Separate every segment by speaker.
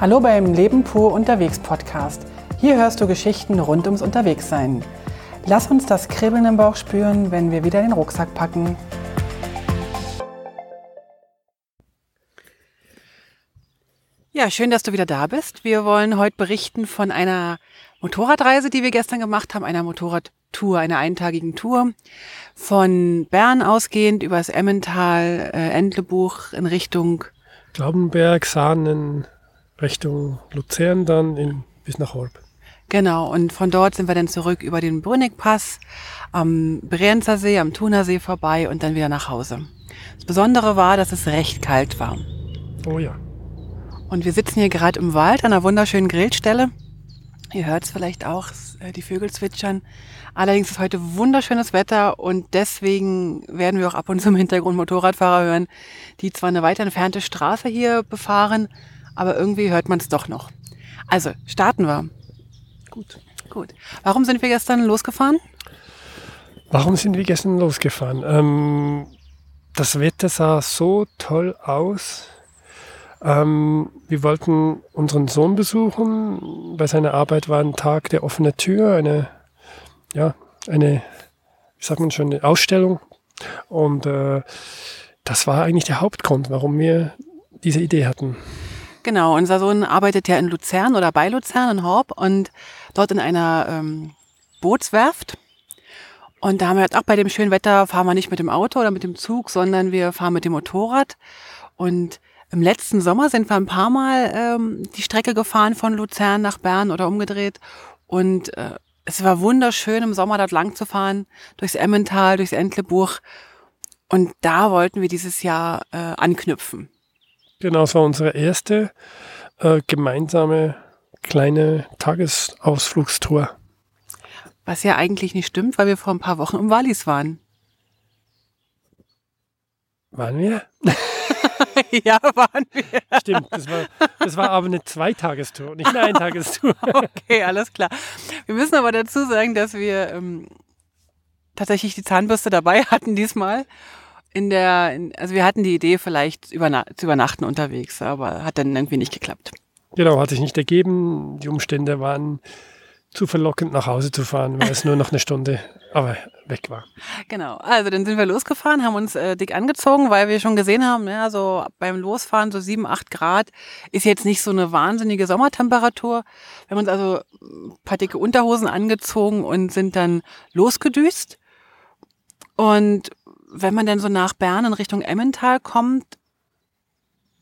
Speaker 1: Hallo beim Leben pur unterwegs Podcast. Hier hörst du Geschichten rund ums Unterwegssein. Lass uns das Kribbeln im Bauch spüren, wenn wir wieder den Rucksack packen. Ja, schön, dass du wieder da bist. Wir wollen heute berichten von einer Motorradreise, die wir gestern gemacht haben, einer Motorradtour, einer eintagigen Tour. Von Bern ausgehend übers Emmental, äh, Entlebuch in Richtung
Speaker 2: Glaubenberg, Sahnen, Richtung Luzern dann in, bis nach Horb.
Speaker 1: Genau, und von dort sind wir dann zurück über den Brünnigpass am Brienzer See, am Thunersee vorbei und dann wieder nach Hause. Das Besondere war, dass es recht kalt war.
Speaker 2: Oh ja.
Speaker 1: Und wir sitzen hier gerade im Wald an einer wunderschönen Grillstelle. Ihr hört es vielleicht auch, äh, die Vögel zwitschern. Allerdings ist heute wunderschönes Wetter und deswegen werden wir auch ab und zu im Hintergrund Motorradfahrer hören, die zwar eine weit entfernte Straße hier befahren, aber irgendwie hört man es doch noch. Also, starten wir.
Speaker 2: Gut.
Speaker 1: Gut. Warum sind wir gestern losgefahren?
Speaker 2: Warum sind wir gestern losgefahren? Ähm, das Wetter sah so toll aus. Ähm, wir wollten unseren Sohn besuchen. Bei seiner Arbeit war ein Tag der offenen Tür, eine, ja, eine, wie sagt man schon, eine Ausstellung. Und äh, das war eigentlich der Hauptgrund, warum wir diese Idee hatten.
Speaker 1: Genau, unser Sohn arbeitet ja in Luzern oder bei Luzern in Horb und dort in einer ähm, Bootswerft. Und da haben wir jetzt auch bei dem schönen Wetter fahren wir nicht mit dem Auto oder mit dem Zug, sondern wir fahren mit dem Motorrad. Und im letzten Sommer sind wir ein paar Mal ähm, die Strecke gefahren von Luzern nach Bern oder umgedreht. Und äh, es war wunderschön, im Sommer dort lang zu fahren, durchs Emmental, durchs Entlebuch. Und da wollten wir dieses Jahr äh, anknüpfen.
Speaker 2: Genau, es war unsere erste äh, gemeinsame kleine Tagesausflugstour.
Speaker 1: Was ja eigentlich nicht stimmt, weil wir vor ein paar Wochen im Wallis waren.
Speaker 2: Waren wir?
Speaker 1: ja, waren wir.
Speaker 2: Stimmt, das war, das war aber eine Zweitagestour, nicht eine Eintagestour.
Speaker 1: okay, alles klar. Wir müssen aber dazu sagen, dass wir ähm, tatsächlich die Zahnbürste dabei hatten diesmal in der, in, also wir hatten die Idee, vielleicht überna zu übernachten unterwegs, aber hat dann irgendwie nicht geklappt.
Speaker 2: Genau, hat sich nicht ergeben. Die Umstände waren zu verlockend, nach Hause zu fahren, weil es nur noch eine Stunde aber weg war.
Speaker 1: Genau, also dann sind wir losgefahren, haben uns äh, dick angezogen, weil wir schon gesehen haben, ja, so beim Losfahren so sieben, acht Grad ist jetzt nicht so eine wahnsinnige Sommertemperatur. Wir haben uns also ein paar dicke Unterhosen angezogen und sind dann losgedüst. Und wenn man denn so nach Bern in Richtung Emmental kommt,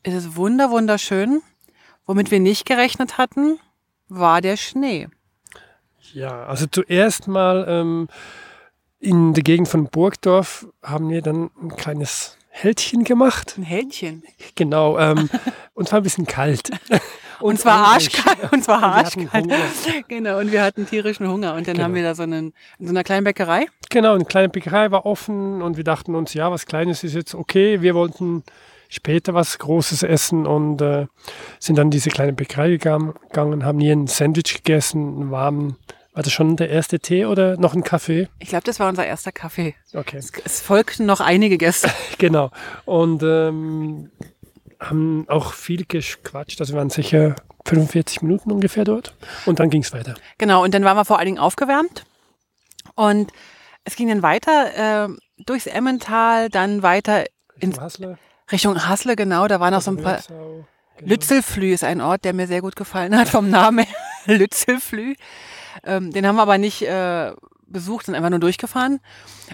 Speaker 1: ist es wunder, wunderschön. Womit wir nicht gerechnet hatten, war der Schnee.
Speaker 2: Ja, also zuerst mal ähm, in der Gegend von Burgdorf haben wir dann ein kleines Hältchen gemacht.
Speaker 1: Ein Hältchen?
Speaker 2: Genau. Ähm, und zwar ein bisschen kalt.
Speaker 1: Und, und zwar arschkalt. Und zwar arschkalt. Genau, und wir hatten tierischen Hunger. Und dann genau. haben wir da so einen, in so einer kleinen Bäckerei.
Speaker 2: Genau, eine kleine Bäckerei war offen und wir dachten uns, ja, was Kleines ist jetzt okay. Wir wollten später was Großes essen und äh, sind dann diese kleine Bäckerei gegangen, haben hier ein Sandwich gegessen, einen warmen war das schon der erste Tee oder noch ein Kaffee?
Speaker 1: Ich glaube, das war unser erster Kaffee.
Speaker 2: Okay.
Speaker 1: Es, es folgten noch einige Gäste.
Speaker 2: genau. Und ähm, haben auch viel gequatscht. Also wir waren sicher 45 Minuten ungefähr dort. Und dann ging es weiter.
Speaker 1: Genau, und dann waren wir vor allen Dingen aufgewärmt. Und es ging dann weiter äh, durchs Emmental, dann weiter
Speaker 2: Richtung in Hasle.
Speaker 1: Richtung Hasle, genau. Da waren noch so ein paar. Genau. Lützelflü ist ein Ort, der mir sehr gut gefallen hat vom Namen. Lützelflü. Ähm, den haben wir aber nicht äh, besucht, sind einfach nur durchgefahren.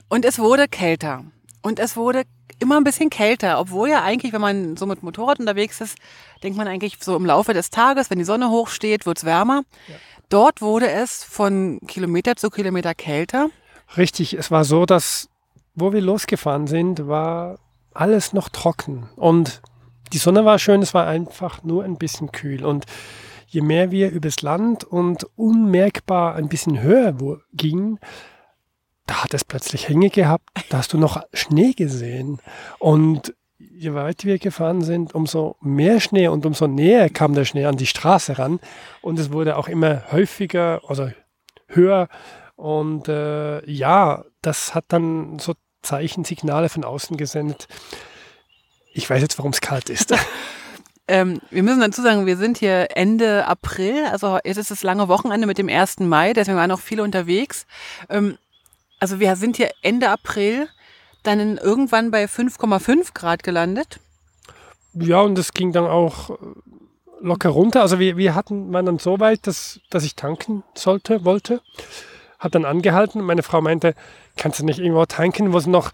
Speaker 1: Und es wurde kälter. Und es wurde immer ein bisschen kälter, obwohl ja eigentlich, wenn man so mit Motorrad unterwegs ist, denkt man eigentlich so im Laufe des Tages, wenn die Sonne hochsteht, wird's wärmer. Ja. Dort wurde es von Kilometer zu Kilometer kälter.
Speaker 2: Richtig, es war so, dass wo wir losgefahren sind, war alles noch trocken und die Sonne war schön, es war einfach nur ein bisschen kühl und je mehr wir übers Land und unmerkbar ein bisschen höher gingen, da hat es plötzlich Hänge gehabt, da hast du noch Schnee gesehen. Und je weiter wir gefahren sind, umso mehr Schnee und umso näher kam der Schnee an die Straße ran. Und es wurde auch immer häufiger, also höher. Und äh, ja, das hat dann so Zeichen, Signale von außen gesendet. Ich weiß jetzt, warum es kalt ist.
Speaker 1: Ähm, wir müssen dazu sagen, wir sind hier Ende April, also jetzt ist das lange Wochenende mit dem 1. Mai, deswegen waren noch viele unterwegs. Ähm, also wir sind hier Ende April dann irgendwann bei 5,5 Grad gelandet.
Speaker 2: Ja, und es ging dann auch äh, locker runter. Also wir, wir hatten waren dann so weit, dass, dass ich tanken sollte, wollte. Hab dann angehalten. Meine Frau meinte, kannst du nicht irgendwo tanken, wo es noch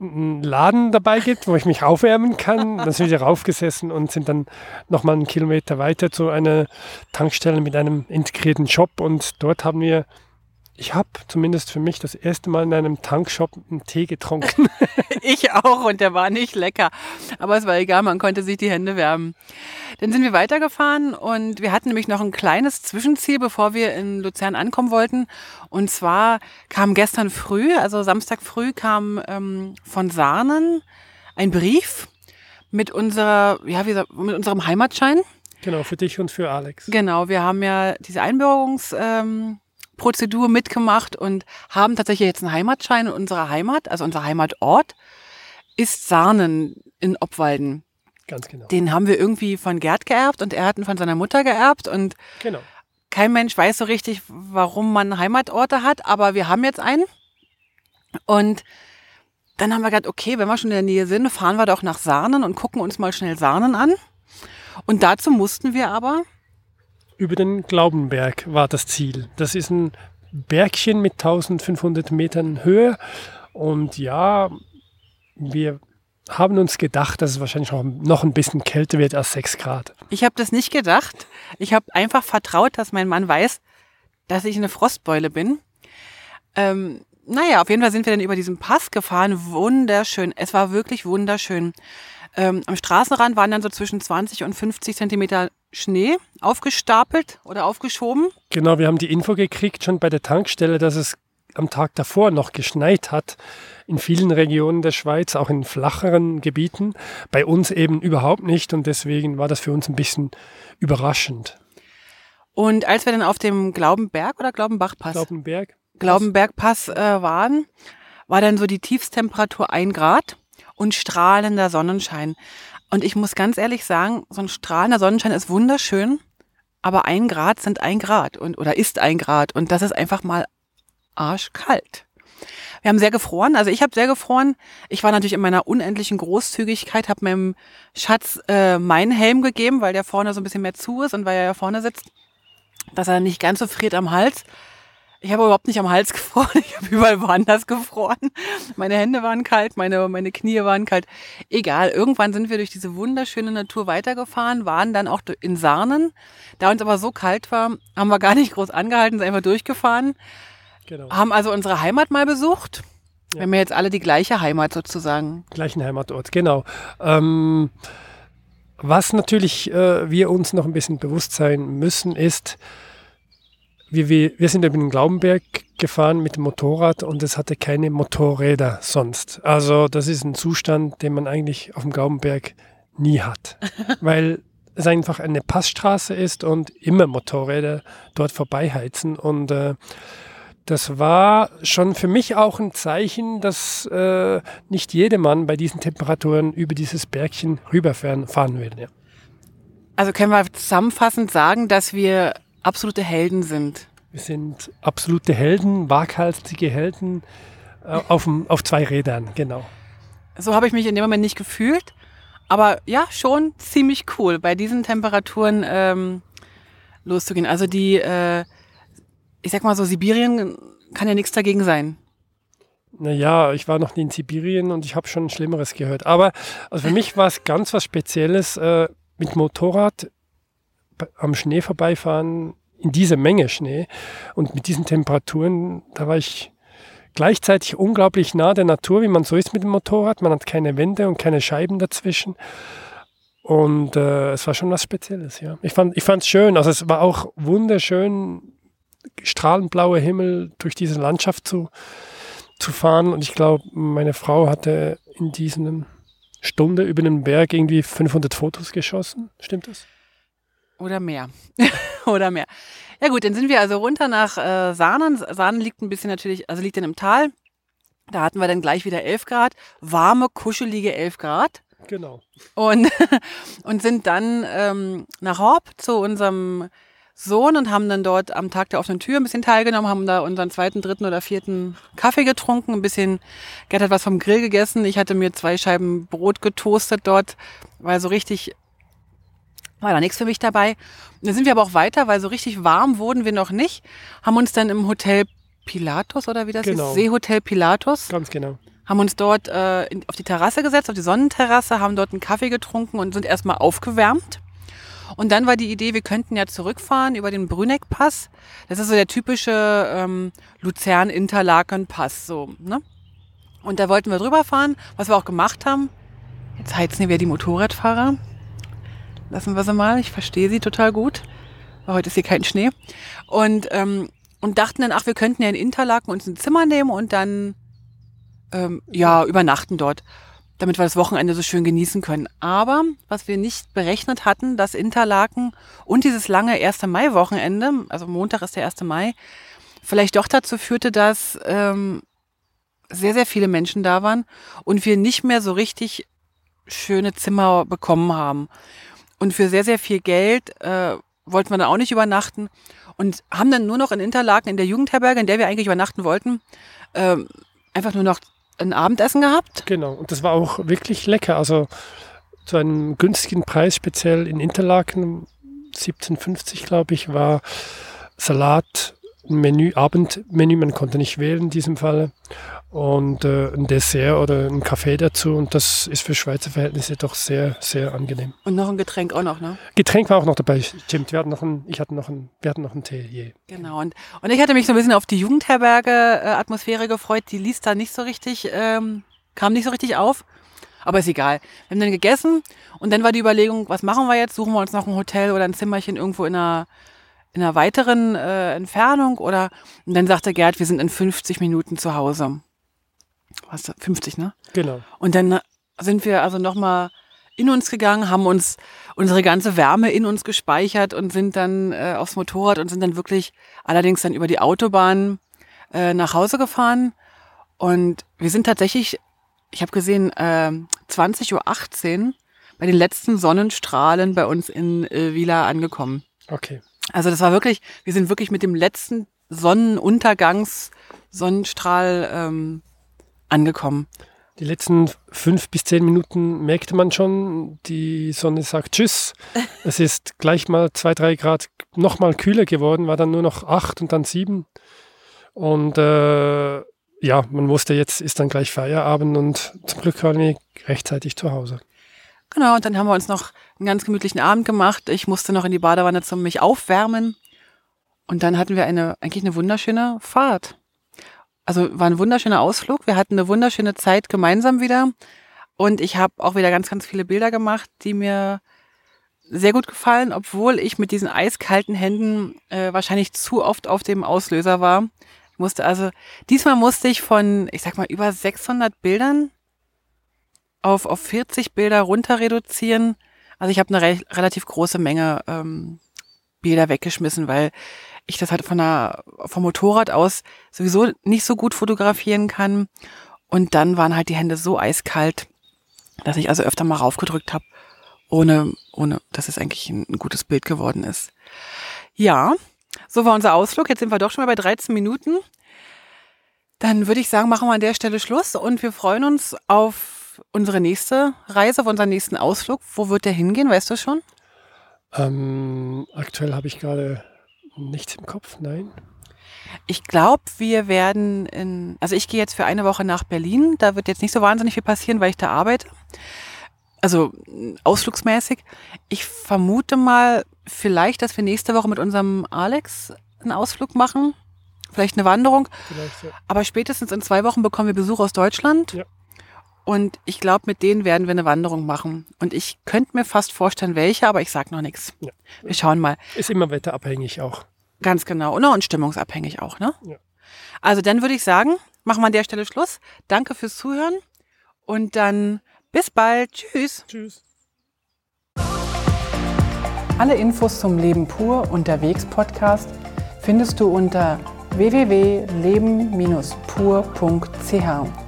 Speaker 2: einen Laden dabei gibt, wo ich mich aufwärmen kann. Dann sind wir raufgesessen und sind dann nochmal einen Kilometer weiter zu einer Tankstelle mit einem integrierten Shop. Und dort haben wir ich habe zumindest für mich das erste Mal in einem Tankshop einen Tee getrunken.
Speaker 1: ich auch und der war nicht lecker. Aber es war egal, man konnte sich die Hände wärmen. Dann sind wir weitergefahren und wir hatten nämlich noch ein kleines Zwischenziel, bevor wir in Luzern ankommen wollten. Und zwar kam gestern früh, also Samstag früh, kam ähm, von Sahnen ein Brief mit unserer, ja, wie, mit unserem Heimatschein.
Speaker 2: Genau, für dich und für Alex.
Speaker 1: Genau, wir haben ja diese Einbürgerungs... Ähm, Prozedur mitgemacht und haben tatsächlich jetzt einen Heimatschein in unserer Heimat, also unser Heimatort ist Sahnen in Obwalden.
Speaker 2: Ganz genau.
Speaker 1: Den haben wir irgendwie von Gerd geerbt und er hat ihn von seiner Mutter geerbt und
Speaker 2: genau.
Speaker 1: kein Mensch weiß so richtig, warum man Heimatorte hat, aber wir haben jetzt einen. Und dann haben wir gedacht, okay, wenn wir schon in der Nähe sind, fahren wir doch nach Sahnen und gucken uns mal schnell Sahnen an. Und dazu mussten wir aber
Speaker 2: über den Glaubenberg war das Ziel. Das ist ein Bergchen mit 1500 Metern Höhe. Und ja, wir haben uns gedacht, dass es wahrscheinlich noch ein bisschen kälter wird als 6 Grad.
Speaker 1: Ich habe das nicht gedacht. Ich habe einfach vertraut, dass mein Mann weiß, dass ich eine Frostbeule bin. Ähm, naja, auf jeden Fall sind wir dann über diesen Pass gefahren. Wunderschön. Es war wirklich wunderschön. Ähm, am Straßenrand waren dann so zwischen 20 und 50 Zentimeter Schnee aufgestapelt oder aufgeschoben.
Speaker 2: Genau, wir haben die Info gekriegt schon bei der Tankstelle, dass es am Tag davor noch geschneit hat in vielen Regionen der Schweiz, auch in flacheren Gebieten. Bei uns eben überhaupt nicht und deswegen war das für uns ein bisschen überraschend.
Speaker 1: Und als wir dann auf dem Glaubenberg oder Glaubenbachpass?
Speaker 2: Glaubenberg.
Speaker 1: Glaubenbergpass äh, waren, war dann so die Tiefstemperatur ein Grad und strahlender Sonnenschein. Und ich muss ganz ehrlich sagen, so ein strahlender Sonnenschein ist wunderschön, aber ein Grad sind ein Grad und oder ist ein Grad und das ist einfach mal arschkalt. Wir haben sehr gefroren, also ich habe sehr gefroren. Ich war natürlich in meiner unendlichen Großzügigkeit, habe meinem Schatz äh, meinen Helm gegeben, weil der vorne so ein bisschen mehr zu ist und weil er ja vorne sitzt, dass er nicht ganz so friert am Hals. Ich habe überhaupt nicht am Hals gefroren, ich habe überall woanders gefroren. Meine Hände waren kalt, meine, meine Knie waren kalt. Egal, irgendwann sind wir durch diese wunderschöne Natur weitergefahren, waren dann auch in Sarnen. Da uns aber so kalt war, haben wir gar nicht groß angehalten, sind einfach durchgefahren. Genau. Haben also unsere Heimat mal besucht. Ja. Wir haben ja jetzt alle die gleiche Heimat sozusagen.
Speaker 2: Gleichen Heimatort, genau. Ähm, was natürlich äh, wir uns noch ein bisschen bewusst sein müssen, ist, wir, wir, wir sind über den Glaubenberg gefahren mit dem Motorrad und es hatte keine Motorräder sonst. Also das ist ein Zustand, den man eigentlich auf dem Glaubenberg nie hat, weil es einfach eine Passstraße ist und immer Motorräder dort vorbeiheizen und äh, das war schon für mich auch ein Zeichen, dass äh, nicht jedermann bei diesen Temperaturen über dieses Bergchen rüberfahren fahren will. Ja.
Speaker 1: Also können wir zusammenfassend sagen, dass wir absolute Helden sind.
Speaker 2: Wir sind absolute Helden, waghalsige Helden äh, auf, auf zwei Rädern, genau.
Speaker 1: So habe ich mich in dem Moment nicht gefühlt. Aber ja, schon ziemlich cool, bei diesen Temperaturen ähm, loszugehen. Also die, äh, ich sag mal so, Sibirien kann ja nichts dagegen sein.
Speaker 2: Naja, ich war noch nie in Sibirien und ich habe schon Schlimmeres gehört. Aber also für mich war es ganz was Spezielles, äh, mit Motorrad am Schnee vorbeifahren, in dieser Menge Schnee und mit diesen Temperaturen, da war ich gleichzeitig unglaublich nah der Natur, wie man so ist mit dem Motorrad. Man hat keine Wände und keine Scheiben dazwischen. Und äh, es war schon was Spezielles, ja. Ich fand es schön. Also es war auch wunderschön, strahlend blauer Himmel durch diese Landschaft zu, zu fahren. Und ich glaube, meine Frau hatte in diesen Stunde über den Berg irgendwie 500 Fotos geschossen. Stimmt das?
Speaker 1: Oder mehr. Oder mehr. Ja gut, dann sind wir also runter nach äh, Sahnen. Sahnen liegt ein bisschen natürlich, also liegt dann im Tal. Da hatten wir dann gleich wieder 11 Grad. Warme, kuschelige 11 Grad.
Speaker 2: Genau.
Speaker 1: Und, und sind dann ähm, nach Horb zu unserem Sohn und haben dann dort am Tag der offenen Tür ein bisschen teilgenommen, haben da unseren zweiten, dritten oder vierten Kaffee getrunken, ein bisschen, Gerd hat was vom Grill gegessen, ich hatte mir zwei Scheiben Brot getoastet dort, weil so richtig war da nichts für mich dabei. Dann sind wir aber auch weiter, weil so richtig warm wurden wir noch nicht, haben uns dann im Hotel Pilatus oder wie das
Speaker 2: Genau.
Speaker 1: ist, Seehotel Pilatus,
Speaker 2: Ganz genau.
Speaker 1: haben uns dort äh, auf die Terrasse gesetzt, auf die Sonnenterrasse, haben dort einen Kaffee getrunken und sind erstmal aufgewärmt. Und dann war die Idee, wir könnten ja zurückfahren über den Brüneck-Pass. Das ist so der typische ähm, Luzern-Interlaken-Pass, so, ne? Und da wollten wir drüber fahren, was wir auch gemacht haben. Jetzt heizen wieder die Motorradfahrer. Lassen wir sie mal, ich verstehe sie total gut. Aber heute ist hier kein Schnee. Und, ähm, und dachten dann, ach, wir könnten ja in Interlaken uns ein Zimmer nehmen und dann ähm, ja, übernachten dort, damit wir das Wochenende so schön genießen können. Aber was wir nicht berechnet hatten, dass Interlaken und dieses lange 1. Mai-Wochenende, also Montag ist der 1. Mai, vielleicht doch dazu führte, dass ähm, sehr, sehr viele Menschen da waren und wir nicht mehr so richtig schöne Zimmer bekommen haben. Und für sehr, sehr viel Geld äh, wollten wir dann auch nicht übernachten und haben dann nur noch in Interlaken in der Jugendherberge, in der wir eigentlich übernachten wollten, ähm, einfach nur noch ein Abendessen gehabt.
Speaker 2: Genau. Und das war auch wirklich lecker. Also zu einem günstigen Preis, speziell in Interlaken, 17,50 glaube ich, war Salat, Menü, Abendmenü, man konnte nicht wählen in diesem Falle. Und äh, ein Dessert oder ein Kaffee dazu. Und das ist für Schweizer Verhältnisse doch sehr, sehr angenehm.
Speaker 1: Und noch ein Getränk auch noch, ne?
Speaker 2: Getränk war auch noch dabei, stimmt. Wir hatten noch ein, ich hatte noch ein, wir hatten noch einen Tee. Je.
Speaker 1: Genau. Und, und ich hatte mich so ein bisschen auf die Jugendherberge-Atmosphäre gefreut. Die ließ da nicht so richtig, ähm, kam nicht so richtig auf. Aber ist egal. Wir haben dann gegessen und dann war die Überlegung, was machen wir jetzt? Suchen wir uns noch ein Hotel oder ein Zimmerchen irgendwo in einer, in einer weiteren äh, Entfernung? Oder und dann sagte Gerd, wir sind in 50 Minuten zu Hause. Was? 50, ne?
Speaker 2: Genau.
Speaker 1: Und dann sind wir also nochmal in uns gegangen, haben uns unsere ganze Wärme in uns gespeichert und sind dann äh, aufs Motorrad und sind dann wirklich allerdings dann über die Autobahn äh, nach Hause gefahren. Und wir sind tatsächlich, ich habe gesehen, äh, 20.18 Uhr bei den letzten Sonnenstrahlen bei uns in äh, Vila angekommen.
Speaker 2: Okay.
Speaker 1: Also das war wirklich, wir sind wirklich mit dem letzten Sonnenuntergangs Sonnenstrahl ähm, angekommen.
Speaker 2: Die letzten fünf bis zehn Minuten merkte man schon, die Sonne sagt Tschüss. Es ist gleich mal zwei, drei Grad nochmal kühler geworden, war dann nur noch acht und dann sieben. Und äh, ja, man wusste, jetzt ist dann gleich Feierabend und zum Glück waren wir rechtzeitig zu Hause.
Speaker 1: Genau, und dann haben wir uns noch einen ganz gemütlichen Abend gemacht. Ich musste noch in die Badewanne zum mich aufwärmen. Und dann hatten wir eine, eigentlich eine wunderschöne Fahrt. Also war ein wunderschöner Ausflug. Wir hatten eine wunderschöne Zeit gemeinsam wieder. Und ich habe auch wieder ganz, ganz viele Bilder gemacht, die mir sehr gut gefallen, obwohl ich mit diesen eiskalten Händen äh, wahrscheinlich zu oft auf dem Auslöser war. Musste also, diesmal musste ich von, ich sag mal, über 600 Bildern auf, auf 40 Bilder runter reduzieren. Also ich habe eine re relativ große Menge ähm, Bilder weggeschmissen, weil ich das halt von der, vom Motorrad aus sowieso nicht so gut fotografieren kann. Und dann waren halt die Hände so eiskalt, dass ich also öfter mal raufgedrückt habe, ohne, ohne, dass es eigentlich ein, ein gutes Bild geworden ist. Ja, so war unser Ausflug. Jetzt sind wir doch schon mal bei 13 Minuten. Dann würde ich sagen, machen wir an der Stelle Schluss und wir freuen uns auf unsere nächste Reise, auf unseren nächsten Ausflug. Wo wird der hingehen? Weißt du schon?
Speaker 2: Ähm, aktuell habe ich gerade nichts im Kopf, nein.
Speaker 1: Ich glaube, wir werden in, also ich gehe jetzt für eine Woche nach Berlin. Da wird jetzt nicht so wahnsinnig viel passieren, weil ich da arbeite. Also ausflugsmäßig. Ich vermute mal vielleicht, dass wir nächste Woche mit unserem Alex einen Ausflug machen. Vielleicht eine Wanderung.
Speaker 2: Vielleicht, ja.
Speaker 1: Aber spätestens in zwei Wochen bekommen wir Besuch aus Deutschland.
Speaker 2: Ja.
Speaker 1: Und ich glaube, mit denen werden wir eine Wanderung machen. Und ich könnte mir fast vorstellen, welche, aber ich sage noch nichts.
Speaker 2: Ja.
Speaker 1: Wir schauen mal.
Speaker 2: Ist immer wetterabhängig auch.
Speaker 1: Ganz genau. Und, und stimmungsabhängig auch, ne?
Speaker 2: Ja.
Speaker 1: Also dann würde ich sagen, machen wir an der Stelle Schluss. Danke fürs Zuhören. Und dann bis bald. Tschüss.
Speaker 2: Tschüss.
Speaker 1: Alle Infos zum Leben pur unterwegs Podcast findest du unter www.leben-pur.ch.